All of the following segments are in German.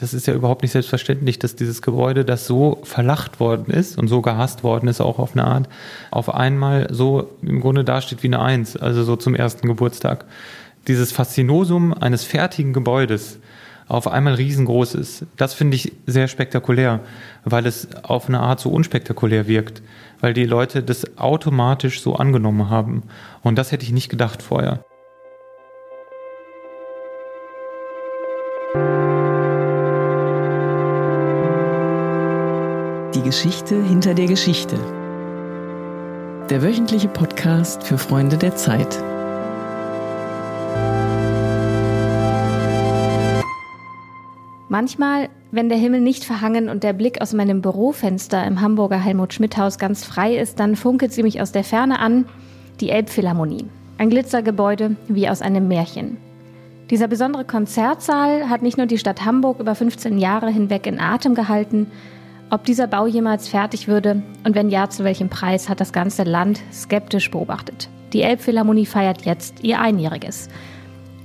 Das ist ja überhaupt nicht selbstverständlich, dass dieses Gebäude, das so verlacht worden ist und so gehasst worden ist, auch auf eine Art, auf einmal so im Grunde dasteht wie eine Eins, also so zum ersten Geburtstag. Dieses Faszinosum eines fertigen Gebäudes auf einmal riesengroß ist, das finde ich sehr spektakulär, weil es auf eine Art so unspektakulär wirkt, weil die Leute das automatisch so angenommen haben. Und das hätte ich nicht gedacht vorher. Geschichte hinter der Geschichte. Der wöchentliche Podcast für Freunde der Zeit. Manchmal, wenn der Himmel nicht verhangen und der Blick aus meinem Bürofenster im Hamburger Helmut-Schmidt-Haus ganz frei ist, dann funkelt sie mich aus der Ferne an, die Elbphilharmonie. Ein Glitzergebäude wie aus einem Märchen. Dieser besondere Konzertsaal hat nicht nur die Stadt Hamburg über 15 Jahre hinweg in Atem gehalten, ob dieser Bau jemals fertig würde und wenn ja, zu welchem Preis, hat das ganze Land skeptisch beobachtet. Die Elbphilharmonie feiert jetzt ihr Einjähriges.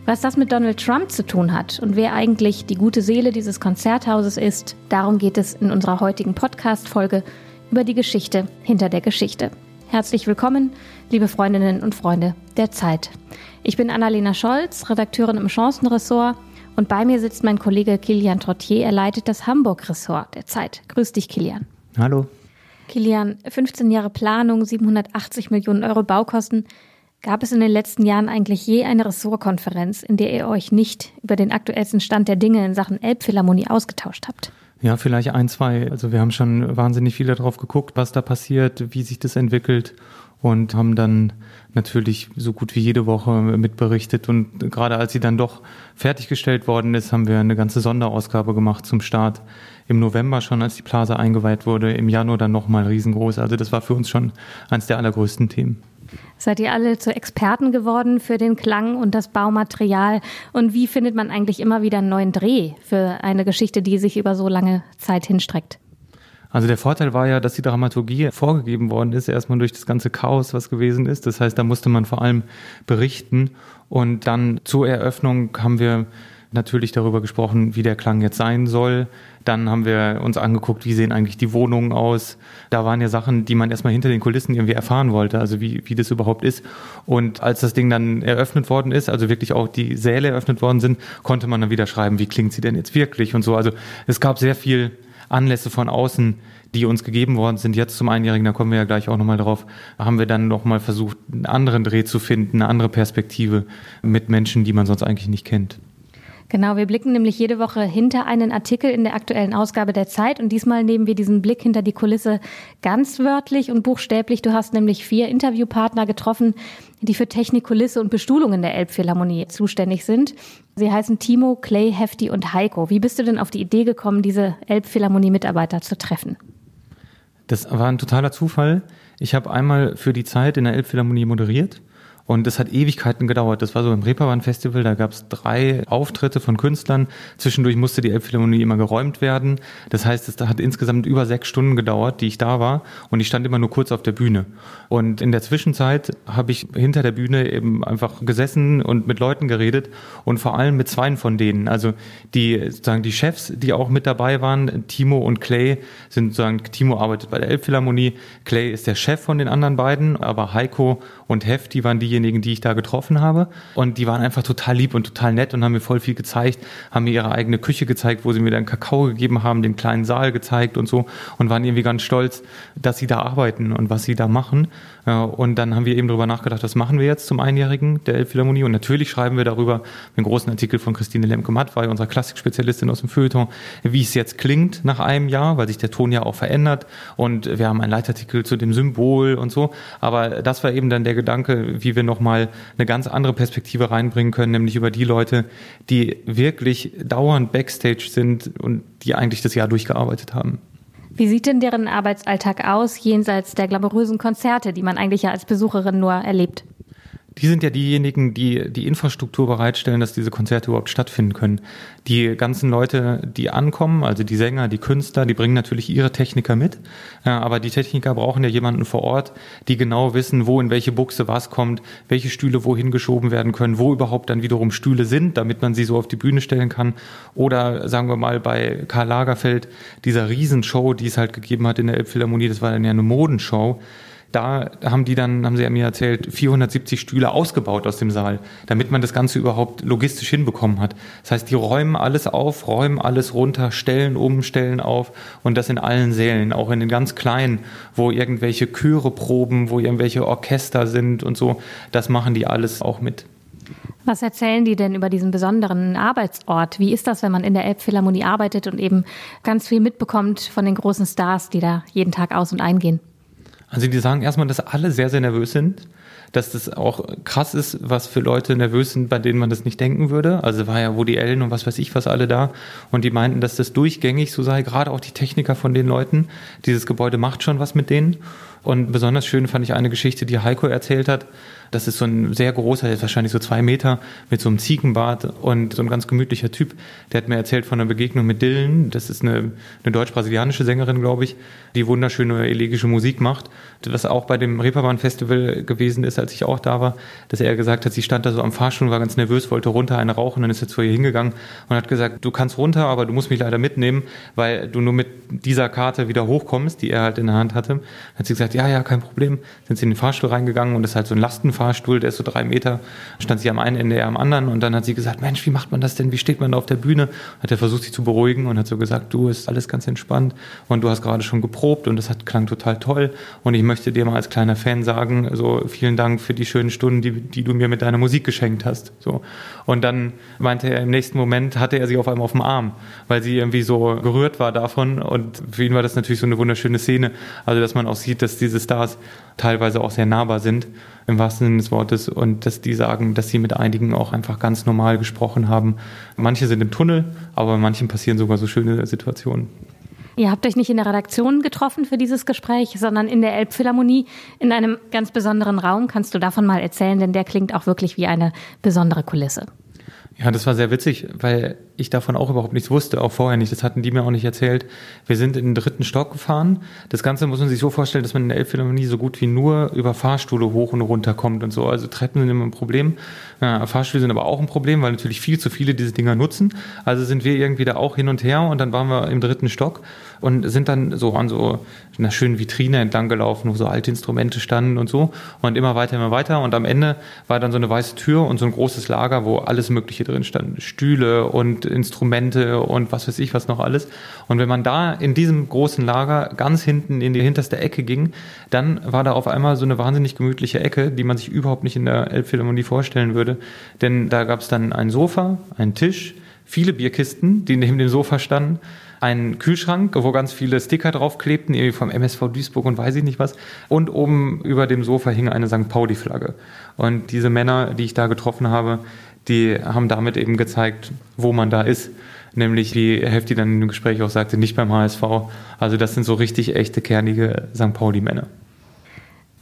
Was das mit Donald Trump zu tun hat und wer eigentlich die gute Seele dieses Konzerthauses ist, darum geht es in unserer heutigen Podcast-Folge über die Geschichte hinter der Geschichte. Herzlich willkommen, liebe Freundinnen und Freunde der Zeit. Ich bin Annalena Scholz, Redakteurin im Chancenressort und bei mir sitzt mein Kollege Kilian Trottier. Er leitet das Hamburg-Ressort der Zeit. Grüß dich, Kilian. Hallo. Kilian, 15 Jahre Planung, 780 Millionen Euro Baukosten. Gab es in den letzten Jahren eigentlich je eine Ressortkonferenz, in der ihr euch nicht über den aktuellsten Stand der Dinge in Sachen Elbphilharmonie ausgetauscht habt? Ja, vielleicht ein, zwei. Also wir haben schon wahnsinnig viel darauf geguckt, was da passiert, wie sich das entwickelt und haben dann natürlich so gut wie jede Woche mitberichtet. Und gerade als sie dann doch fertiggestellt worden ist, haben wir eine ganze Sonderausgabe gemacht zum Start. Im November schon, als die Plaza eingeweiht wurde, im Januar dann nochmal riesengroß. Also das war für uns schon eines der allergrößten Themen. Seid ihr alle zu Experten geworden für den Klang und das Baumaterial? Und wie findet man eigentlich immer wieder einen neuen Dreh für eine Geschichte, die sich über so lange Zeit hinstreckt? Also der Vorteil war ja, dass die Dramaturgie vorgegeben worden ist, erstmal durch das ganze Chaos, was gewesen ist. Das heißt, da musste man vor allem berichten. Und dann zur Eröffnung haben wir natürlich darüber gesprochen, wie der Klang jetzt sein soll. Dann haben wir uns angeguckt, wie sehen eigentlich die Wohnungen aus. Da waren ja Sachen, die man erstmal hinter den Kulissen irgendwie erfahren wollte, also wie, wie das überhaupt ist. Und als das Ding dann eröffnet worden ist, also wirklich auch die Säle eröffnet worden sind, konnte man dann wieder schreiben, wie klingt sie denn jetzt wirklich und so. Also es gab sehr viel Anlässe von außen, die uns gegeben worden sind. Jetzt zum Einjährigen, da kommen wir ja gleich auch nochmal drauf, haben wir dann nochmal versucht, einen anderen Dreh zu finden, eine andere Perspektive mit Menschen, die man sonst eigentlich nicht kennt. Genau, wir blicken nämlich jede Woche hinter einen Artikel in der aktuellen Ausgabe der Zeit und diesmal nehmen wir diesen Blick hinter die Kulisse ganz wörtlich und buchstäblich. Du hast nämlich vier Interviewpartner getroffen, die für Technik, Kulisse und Bestuhlung in der Elbphilharmonie zuständig sind. Sie heißen Timo, Clay, Hefti und Heiko. Wie bist du denn auf die Idee gekommen, diese Elbphilharmonie-Mitarbeiter zu treffen? Das war ein totaler Zufall. Ich habe einmal für die Zeit in der Elbphilharmonie moderiert und das hat Ewigkeiten gedauert. Das war so im Reeperbahn-Festival, da gab es drei Auftritte von Künstlern. Zwischendurch musste die Elbphilharmonie immer geräumt werden. Das heißt, es hat insgesamt über sechs Stunden gedauert, die ich da war. Und ich stand immer nur kurz auf der Bühne. Und in der Zwischenzeit habe ich hinter der Bühne eben einfach gesessen und mit Leuten geredet und vor allem mit zwei von denen. Also die sozusagen die Chefs, die auch mit dabei waren, Timo und Clay, sind sozusagen, Timo arbeitet bei der Elbphilharmonie, Clay ist der Chef von den anderen beiden, aber Heiko und Hefti waren diejenigen, die ich da getroffen habe. Und die waren einfach total lieb und total nett und haben mir voll viel gezeigt, haben mir ihre eigene Küche gezeigt, wo sie mir dann Kakao gegeben haben, den kleinen Saal gezeigt und so und waren irgendwie ganz stolz, dass sie da arbeiten und was sie da machen. Und dann haben wir eben darüber nachgedacht, was machen wir jetzt zum Einjährigen der Elbphilharmonie? Und natürlich schreiben wir darüber einen großen Artikel von Christine Lemke-Matt, unserer Klassikspezialistin aus dem Feuilleton, wie es jetzt klingt nach einem Jahr, weil sich der Ton ja auch verändert. Und wir haben einen Leitartikel zu dem Symbol und so. Aber das war eben dann der Gedanke, wie wir nochmal eine ganz andere Perspektive reinbringen können, nämlich über die Leute, die wirklich dauernd Backstage sind und die eigentlich das Jahr durchgearbeitet haben. Wie sieht denn deren Arbeitsalltag aus, jenseits der glamourösen Konzerte, die man eigentlich ja als Besucherin nur erlebt? Die sind ja diejenigen, die die Infrastruktur bereitstellen, dass diese Konzerte überhaupt stattfinden können. Die ganzen Leute, die ankommen, also die Sänger, die Künstler, die bringen natürlich ihre Techniker mit, aber die Techniker brauchen ja jemanden vor Ort, die genau wissen, wo in welche Buchse was kommt, welche Stühle wohin geschoben werden können, wo überhaupt dann wiederum Stühle sind, damit man sie so auf die Bühne stellen kann. Oder sagen wir mal bei Karl Lagerfeld, dieser Riesenshow, die es halt gegeben hat in der Elbphilharmonie, das war dann ja eine Modenshow da haben die dann, haben sie mir erzählt, 470 Stühle ausgebaut aus dem Saal, damit man das Ganze überhaupt logistisch hinbekommen hat. Das heißt, die räumen alles auf, räumen alles runter, stellen um, stellen auf und das in allen Sälen, auch in den ganz kleinen, wo irgendwelche Chöre proben, wo irgendwelche Orchester sind und so, das machen die alles auch mit. Was erzählen die denn über diesen besonderen Arbeitsort? Wie ist das, wenn man in der Elbphilharmonie arbeitet und eben ganz viel mitbekommt von den großen Stars, die da jeden Tag aus und eingehen? Also die sagen erstmal, dass alle sehr, sehr nervös sind, dass das auch krass ist, was für Leute nervös sind, bei denen man das nicht denken würde. Also war ja Woody Allen und was weiß ich was alle da. Und die meinten, dass das durchgängig so sei, gerade auch die Techniker von den Leuten. Dieses Gebäude macht schon was mit denen. Und besonders schön fand ich eine Geschichte, die Heiko erzählt hat. Das ist so ein sehr großer, ist wahrscheinlich so zwei Meter, mit so einem Ziegenbart und so ein ganz gemütlicher Typ. Der hat mir erzählt von einer Begegnung mit Dylan. Das ist eine, eine deutsch-brasilianische Sängerin, glaube ich, die wunderschöne elegische Musik macht. Was auch bei dem Reeperbahn-Festival gewesen ist, als ich auch da war, dass er gesagt hat, sie stand da so am Fahrstuhl, war ganz nervös, wollte runter eine rauchen, dann ist er zu ihr hingegangen und hat gesagt, du kannst runter, aber du musst mich leider mitnehmen, weil du nur mit dieser Karte wieder hochkommst, die er halt in der Hand hatte. Dann hat sie gesagt, ja, ja, kein Problem. Sind sie in den Fahrstuhl reingegangen und das ist halt so ein Lastenfahrstuhl Fahrstuhl, der ist so drei Meter, stand sie am einen Ende, er am anderen und dann hat sie gesagt, Mensch, wie macht man das denn, wie steht man da auf der Bühne? Hat er versucht, sie zu beruhigen und hat so gesagt, du, ist alles ganz entspannt und du hast gerade schon geprobt und das hat, klang total toll und ich möchte dir mal als kleiner Fan sagen, so vielen Dank für die schönen Stunden, die, die du mir mit deiner Musik geschenkt hast. So. Und dann meinte er, im nächsten Moment hatte er sie auf einmal auf dem Arm, weil sie irgendwie so gerührt war davon und für ihn war das natürlich so eine wunderschöne Szene, also dass man auch sieht, dass diese Stars teilweise auch sehr nahbar sind im wahrsten Sinne des Wortes und dass die sagen, dass sie mit einigen auch einfach ganz normal gesprochen haben. Manche sind im Tunnel, aber manchen passieren sogar so schöne Situationen. Ihr habt euch nicht in der Redaktion getroffen für dieses Gespräch, sondern in der Elbphilharmonie in einem ganz besonderen Raum. Kannst du davon mal erzählen, denn der klingt auch wirklich wie eine besondere Kulisse. Ja, das war sehr witzig, weil ich davon auch überhaupt nichts wusste, auch vorher nicht. Das hatten die mir auch nicht erzählt. Wir sind in den dritten Stock gefahren. Das Ganze muss man sich so vorstellen, dass man in der Elbphilharmonie so gut wie nur über Fahrstühle hoch und runter kommt und so. Also Treppen sind immer ein Problem. Ja, Fahrstühle sind aber auch ein Problem, weil natürlich viel zu viele diese Dinger nutzen. Also sind wir irgendwie da auch hin und her und dann waren wir im dritten Stock und sind dann so an so einer schönen Vitrine entlang gelaufen, wo so alte Instrumente standen und so und immer weiter, immer weiter und am Ende war dann so eine weiße Tür und so ein großes Lager, wo alles Mögliche drin stand. Stühle Instrumente und was weiß ich was noch alles. Und wenn man da in diesem großen Lager ganz hinten in die hinterste Ecke ging, dann war da auf einmal so eine wahnsinnig gemütliche Ecke, die man sich überhaupt nicht in der Elbphilharmonie vorstellen würde. Denn da gab es dann ein Sofa, einen Tisch, viele Bierkisten, die neben dem Sofa standen einen Kühlschrank, wo ganz viele Sticker draufklebten, irgendwie vom MSV Duisburg und weiß ich nicht was. Und oben über dem Sofa hing eine St. Pauli-Flagge. Und diese Männer, die ich da getroffen habe, die haben damit eben gezeigt, wo man da ist. Nämlich, wie Hefti dann im Gespräch auch sagte, nicht beim HSV. Also das sind so richtig echte, kernige St. Pauli-Männer.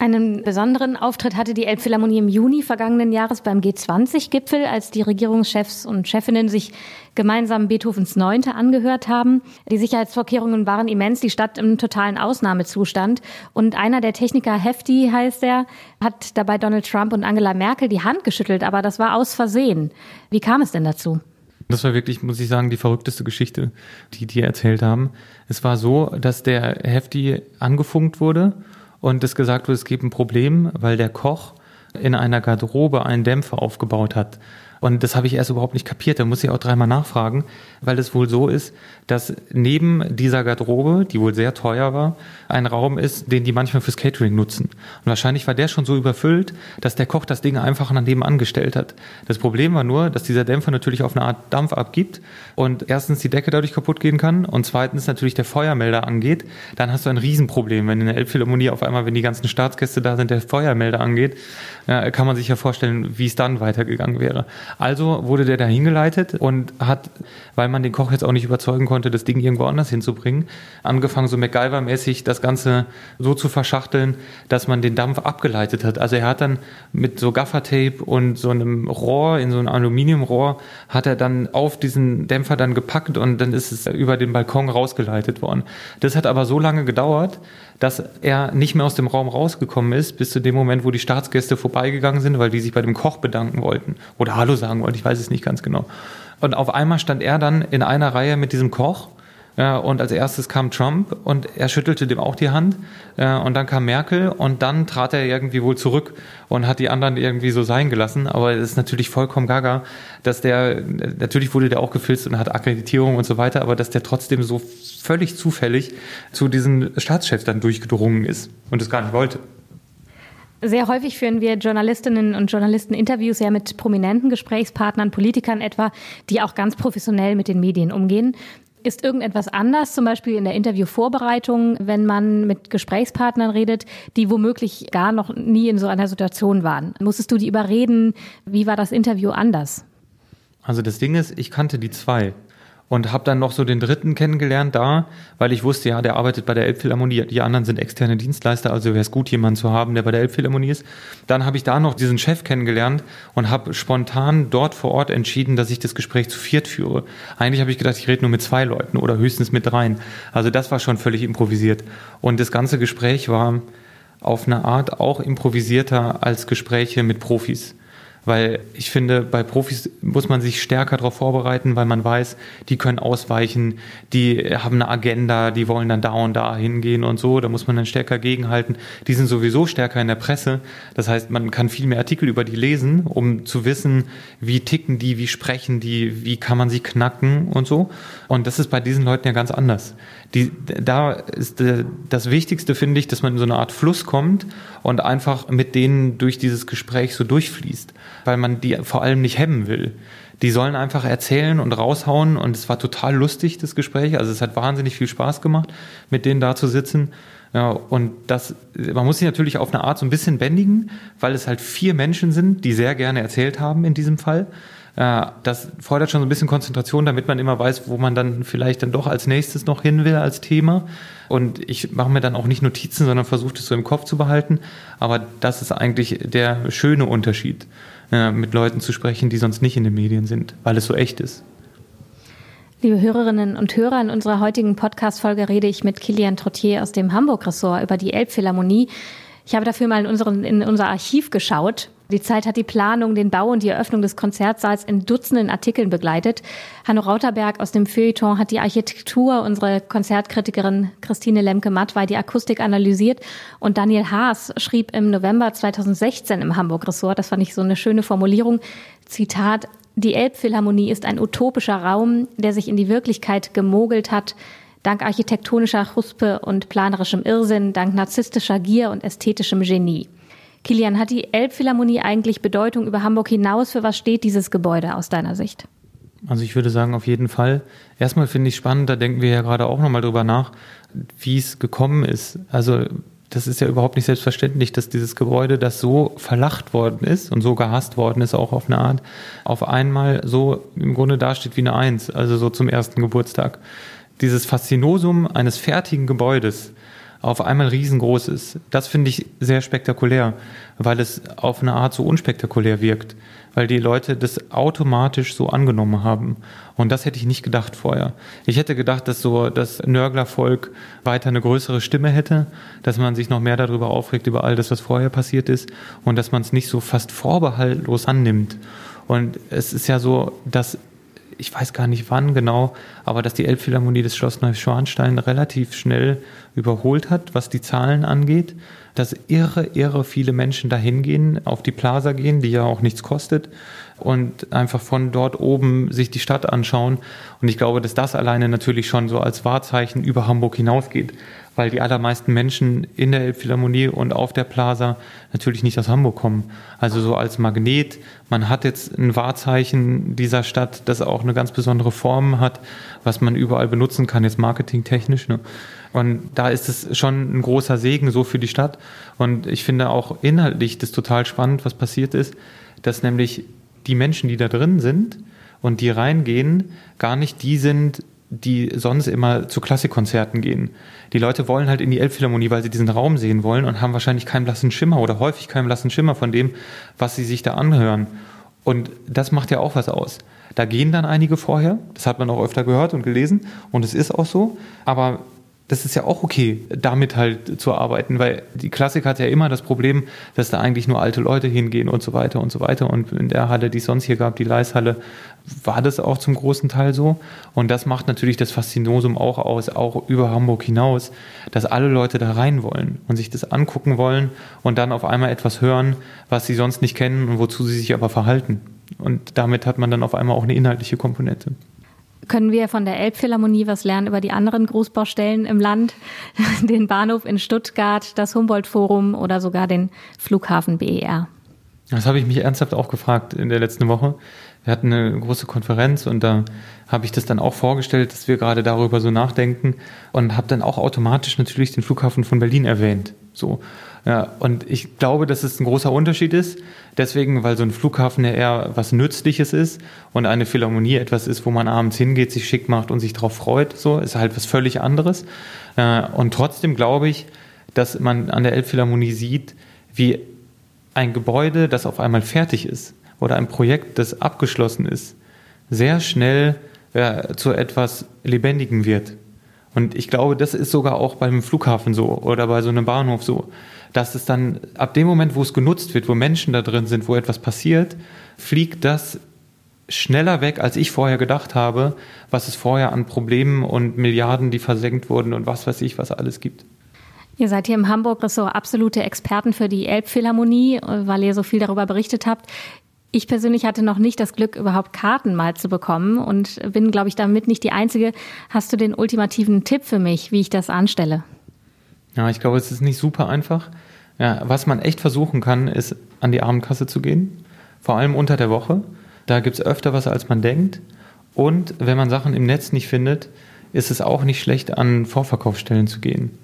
Einen besonderen Auftritt hatte die Elbphilharmonie im Juni vergangenen Jahres beim G20-Gipfel, als die Regierungschefs und Chefinnen sich gemeinsam Beethovens Neunte angehört haben. Die Sicherheitsvorkehrungen waren immens, die Stadt im totalen Ausnahmezustand. Und einer der Techniker, Hefti heißt er, hat dabei Donald Trump und Angela Merkel die Hand geschüttelt, aber das war aus Versehen. Wie kam es denn dazu? Das war wirklich, muss ich sagen, die verrückteste Geschichte, die die erzählt haben. Es war so, dass der Hefti angefunkt wurde und es gesagt wurde, es gibt ein Problem, weil der Koch in einer Garderobe einen Dämpfer aufgebaut hat. Und das habe ich erst überhaupt nicht kapiert. Da muss ich auch dreimal nachfragen, weil es wohl so ist, dass neben dieser Garderobe, die wohl sehr teuer war, ein Raum ist, den die manchmal fürs Catering nutzen. Und wahrscheinlich war der schon so überfüllt, dass der Koch das Ding einfach daneben angestellt hat. Das Problem war nur, dass dieser Dämpfer natürlich auf eine Art Dampf abgibt und erstens die Decke dadurch kaputt gehen kann und zweitens natürlich der Feuermelder angeht. Dann hast du ein Riesenproblem, wenn in der Elbphilharmonie auf einmal, wenn die ganzen Staatsgäste da sind, der Feuermelder angeht, kann man sich ja vorstellen, wie es dann weitergegangen wäre. Also wurde der da hingeleitet und hat, weil man den Koch jetzt auch nicht überzeugen konnte, das Ding irgendwo anders hinzubringen, angefangen so MacGyver-mäßig das Ganze so zu verschachteln, dass man den Dampf abgeleitet hat. Also er hat dann mit so Gaffertape und so einem Rohr, in so einem Aluminiumrohr, hat er dann auf diesen Dämpfer dann gepackt und dann ist es über den Balkon rausgeleitet worden. Das hat aber so lange gedauert, dass er nicht mehr aus dem Raum rausgekommen ist, bis zu dem Moment, wo die Staatsgäste vorbeigegangen sind, weil die sich bei dem Koch bedanken wollten oder Hallo sagen wollten, ich weiß es nicht ganz genau. Und auf einmal stand er dann in einer Reihe mit diesem Koch ja, und als erstes kam Trump und er schüttelte dem auch die Hand. Äh, und dann kam Merkel und dann trat er irgendwie wohl zurück und hat die anderen irgendwie so sein gelassen. Aber es ist natürlich vollkommen gaga, dass der, natürlich wurde der auch gefilzt und hat Akkreditierung und so weiter, aber dass der trotzdem so völlig zufällig zu diesen Staatschefs dann durchgedrungen ist und es gar nicht wollte. Sehr häufig führen wir Journalistinnen und Journalisten Interviews ja mit prominenten Gesprächspartnern, Politikern etwa, die auch ganz professionell mit den Medien umgehen. Ist irgendetwas anders, zum Beispiel in der Interviewvorbereitung, wenn man mit Gesprächspartnern redet, die womöglich gar noch nie in so einer Situation waren? Musstest du die überreden? Wie war das Interview anders? Also das Ding ist, ich kannte die zwei und habe dann noch so den dritten kennengelernt da, weil ich wusste, ja, der arbeitet bei der Elbphilharmonie, die anderen sind externe Dienstleister, also wäre es gut, jemanden zu haben, der bei der Elbphilharmonie ist. Dann habe ich da noch diesen Chef kennengelernt und habe spontan dort vor Ort entschieden, dass ich das Gespräch zu viert führe. Eigentlich habe ich gedacht, ich rede nur mit zwei Leuten oder höchstens mit dreien. Also das war schon völlig improvisiert. Und das ganze Gespräch war auf eine Art auch improvisierter als Gespräche mit Profis. Weil ich finde, bei Profis muss man sich stärker darauf vorbereiten, weil man weiß, die können ausweichen, die haben eine Agenda, die wollen dann da und da hingehen und so. Da muss man dann stärker gegenhalten. Die sind sowieso stärker in der Presse. Das heißt, man kann viel mehr Artikel über die lesen, um zu wissen, wie ticken die, wie sprechen die, wie kann man sie knacken und so. Und das ist bei diesen Leuten ja ganz anders. Die, da ist äh, das Wichtigste, finde ich, dass man in so eine Art Fluss kommt und einfach mit denen durch dieses Gespräch so durchfließt weil man die vor allem nicht hemmen will. Die sollen einfach erzählen und raushauen und es war total lustig, das Gespräch. Also es hat wahnsinnig viel Spaß gemacht, mit denen da zu sitzen. Ja, und das, man muss sich natürlich auf eine Art so ein bisschen bändigen, weil es halt vier Menschen sind, die sehr gerne erzählt haben in diesem Fall. Das fordert schon so ein bisschen Konzentration, damit man immer weiß, wo man dann vielleicht dann doch als nächstes noch hin will als Thema. Und ich mache mir dann auch nicht Notizen, sondern versuche das so im Kopf zu behalten. Aber das ist eigentlich der schöne Unterschied äh, mit Leuten zu sprechen, die sonst nicht in den Medien sind, weil es so echt ist. Liebe Hörerinnen und Hörer, in unserer heutigen Podcast-Folge rede ich mit Kilian Trottier aus dem Hamburg-Ressort über die Elbphilharmonie. Ich habe dafür mal in, unseren, in unser Archiv geschaut. Die Zeit hat die Planung, den Bau und die Eröffnung des Konzertsaals in Dutzenden Artikeln begleitet. Hanno Rauterberg aus dem Feuilleton hat die Architektur, unsere Konzertkritikerin Christine Lemke-Matt war die Akustik analysiert. Und Daniel Haas schrieb im November 2016 im Hamburg-Ressort, das fand ich so eine schöne Formulierung, Zitat, die Elbphilharmonie ist ein utopischer Raum, der sich in die Wirklichkeit gemogelt hat, dank architektonischer Chuspe und planerischem Irrsinn, dank narzisstischer Gier und ästhetischem Genie. Kilian, hat die Elbphilharmonie eigentlich Bedeutung über Hamburg hinaus? Für was steht dieses Gebäude aus deiner Sicht? Also ich würde sagen, auf jeden Fall. Erstmal finde ich spannend, da denken wir ja gerade auch nochmal drüber nach, wie es gekommen ist. Also das ist ja überhaupt nicht selbstverständlich, dass dieses Gebäude, das so verlacht worden ist und so gehasst worden ist, auch auf eine Art, auf einmal so im Grunde dasteht wie eine Eins, also so zum ersten Geburtstag. Dieses Faszinosum eines fertigen Gebäudes, auf einmal riesengroß ist. Das finde ich sehr spektakulär, weil es auf eine Art so unspektakulär wirkt, weil die Leute das automatisch so angenommen haben. Und das hätte ich nicht gedacht vorher. Ich hätte gedacht, dass so das Nörglervolk weiter eine größere Stimme hätte, dass man sich noch mehr darüber aufregt, über all das, was vorher passiert ist und dass man es nicht so fast vorbehaltlos annimmt. Und es ist ja so, dass ich weiß gar nicht wann genau, aber dass die Elbphilharmonie des Schloss Neuschwanstein relativ schnell überholt hat, was die Zahlen angeht. Dass irre, irre viele Menschen dahin gehen, auf die Plaza gehen, die ja auch nichts kostet und einfach von dort oben sich die Stadt anschauen. Und ich glaube, dass das alleine natürlich schon so als Wahrzeichen über Hamburg hinausgeht weil die allermeisten Menschen in der Elbphilharmonie und auf der Plaza natürlich nicht aus Hamburg kommen. Also so als Magnet, man hat jetzt ein Wahrzeichen dieser Stadt, das auch eine ganz besondere Form hat, was man überall benutzen kann, jetzt marketingtechnisch. Ne? Und da ist es schon ein großer Segen so für die Stadt. Und ich finde auch inhaltlich das total spannend, was passiert ist, dass nämlich die Menschen, die da drin sind und die reingehen, gar nicht die sind, die sonst immer zu Klassikkonzerten gehen. Die Leute wollen halt in die Elbphilharmonie, weil sie diesen Raum sehen wollen und haben wahrscheinlich keinen blassen Schimmer oder häufig keinen blassen Schimmer von dem, was sie sich da anhören. Und das macht ja auch was aus. Da gehen dann einige vorher, das hat man auch öfter gehört und gelesen und es ist auch so, aber das ist ja auch okay, damit halt zu arbeiten, weil die Klassik hat ja immer das Problem, dass da eigentlich nur alte Leute hingehen und so weiter und so weiter. Und in der Halle, die es sonst hier gab, die Leishalle, war das auch zum großen Teil so. Und das macht natürlich das Faszinosum auch aus, auch über Hamburg hinaus, dass alle Leute da rein wollen und sich das angucken wollen und dann auf einmal etwas hören, was sie sonst nicht kennen und wozu sie sich aber verhalten. Und damit hat man dann auf einmal auch eine inhaltliche Komponente. Können wir von der Elbphilharmonie was lernen über die anderen Großbaustellen im Land, den Bahnhof in Stuttgart, das Humboldt-Forum oder sogar den Flughafen BER? Das habe ich mich ernsthaft auch gefragt in der letzten Woche. Wir hatten eine große Konferenz und da habe ich das dann auch vorgestellt, dass wir gerade darüber so nachdenken und habe dann auch automatisch natürlich den Flughafen von Berlin erwähnt. So. Ja, und ich glaube, dass es ein großer Unterschied ist. Deswegen, weil so ein Flughafen ja eher was Nützliches ist und eine Philharmonie etwas ist, wo man abends hingeht, sich schick macht und sich darauf freut. So ist halt was völlig anderes. Äh, und trotzdem glaube ich, dass man an der Elbphilharmonie sieht, wie ein Gebäude, das auf einmal fertig ist oder ein Projekt, das abgeschlossen ist, sehr schnell ja, zu etwas Lebendigem wird. Und ich glaube, das ist sogar auch beim Flughafen so oder bei so einem Bahnhof so dass es dann ab dem Moment, wo es genutzt wird, wo Menschen da drin sind, wo etwas passiert, fliegt das schneller weg, als ich vorher gedacht habe, was es vorher an Problemen und Milliarden, die versenkt wurden und was weiß ich, was alles gibt. Ihr seid hier im Hamburg-Ressort absolute Experten für die Elbphilharmonie, weil ihr so viel darüber berichtet habt. Ich persönlich hatte noch nicht das Glück, überhaupt Karten mal zu bekommen und bin, glaube ich, damit nicht die Einzige. Hast du den ultimativen Tipp für mich, wie ich das anstelle? Ja, ich glaube, es ist nicht super einfach. Ja, was man echt versuchen kann, ist an die Abendkasse zu gehen, vor allem unter der Woche. Da gibt es öfter was, als man denkt. Und wenn man Sachen im Netz nicht findet, ist es auch nicht schlecht, an Vorverkaufsstellen zu gehen.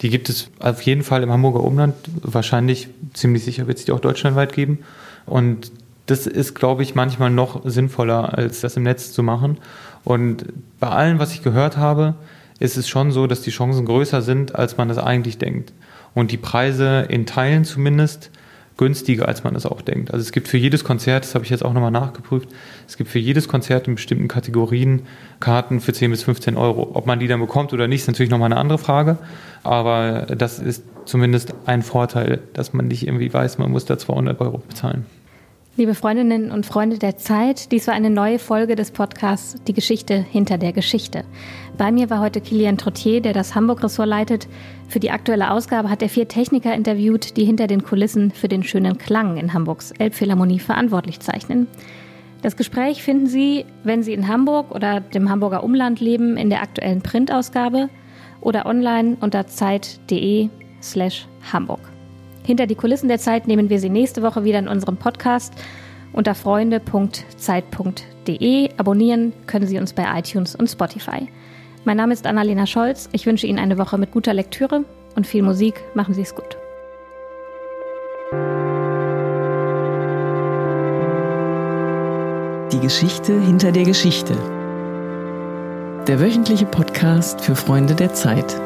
Die gibt es auf jeden Fall im Hamburger Umland. Wahrscheinlich, ziemlich sicher wird es die auch deutschlandweit geben. Und das ist, glaube ich, manchmal noch sinnvoller, als das im Netz zu machen. Und bei allem, was ich gehört habe, ist es schon so, dass die Chancen größer sind, als man das eigentlich denkt. Und die Preise in Teilen zumindest günstiger, als man das auch denkt. Also es gibt für jedes Konzert, das habe ich jetzt auch nochmal nachgeprüft, es gibt für jedes Konzert in bestimmten Kategorien Karten für 10 bis 15 Euro. Ob man die dann bekommt oder nicht, ist natürlich nochmal eine andere Frage. Aber das ist zumindest ein Vorteil, dass man nicht irgendwie weiß, man muss da 200 Euro bezahlen. Liebe Freundinnen und Freunde der Zeit, dies war eine neue Folge des Podcasts Die Geschichte hinter der Geschichte. Bei mir war heute Kilian Trottier, der das Hamburg-Ressort leitet. Für die aktuelle Ausgabe hat er vier Techniker interviewt, die hinter den Kulissen für den schönen Klang in Hamburgs Elbphilharmonie verantwortlich zeichnen. Das Gespräch finden Sie, wenn Sie in Hamburg oder dem Hamburger Umland leben, in der aktuellen Printausgabe oder online unter zeit.de slash Hamburg. Hinter die Kulissen der Zeit nehmen wir Sie nächste Woche wieder in unserem Podcast unter freunde.zeit.de. Abonnieren können Sie uns bei iTunes und Spotify. Mein Name ist Annalena Scholz. Ich wünsche Ihnen eine Woche mit guter Lektüre und viel Musik. Machen Sie es gut. Die Geschichte hinter der Geschichte. Der wöchentliche Podcast für Freunde der Zeit.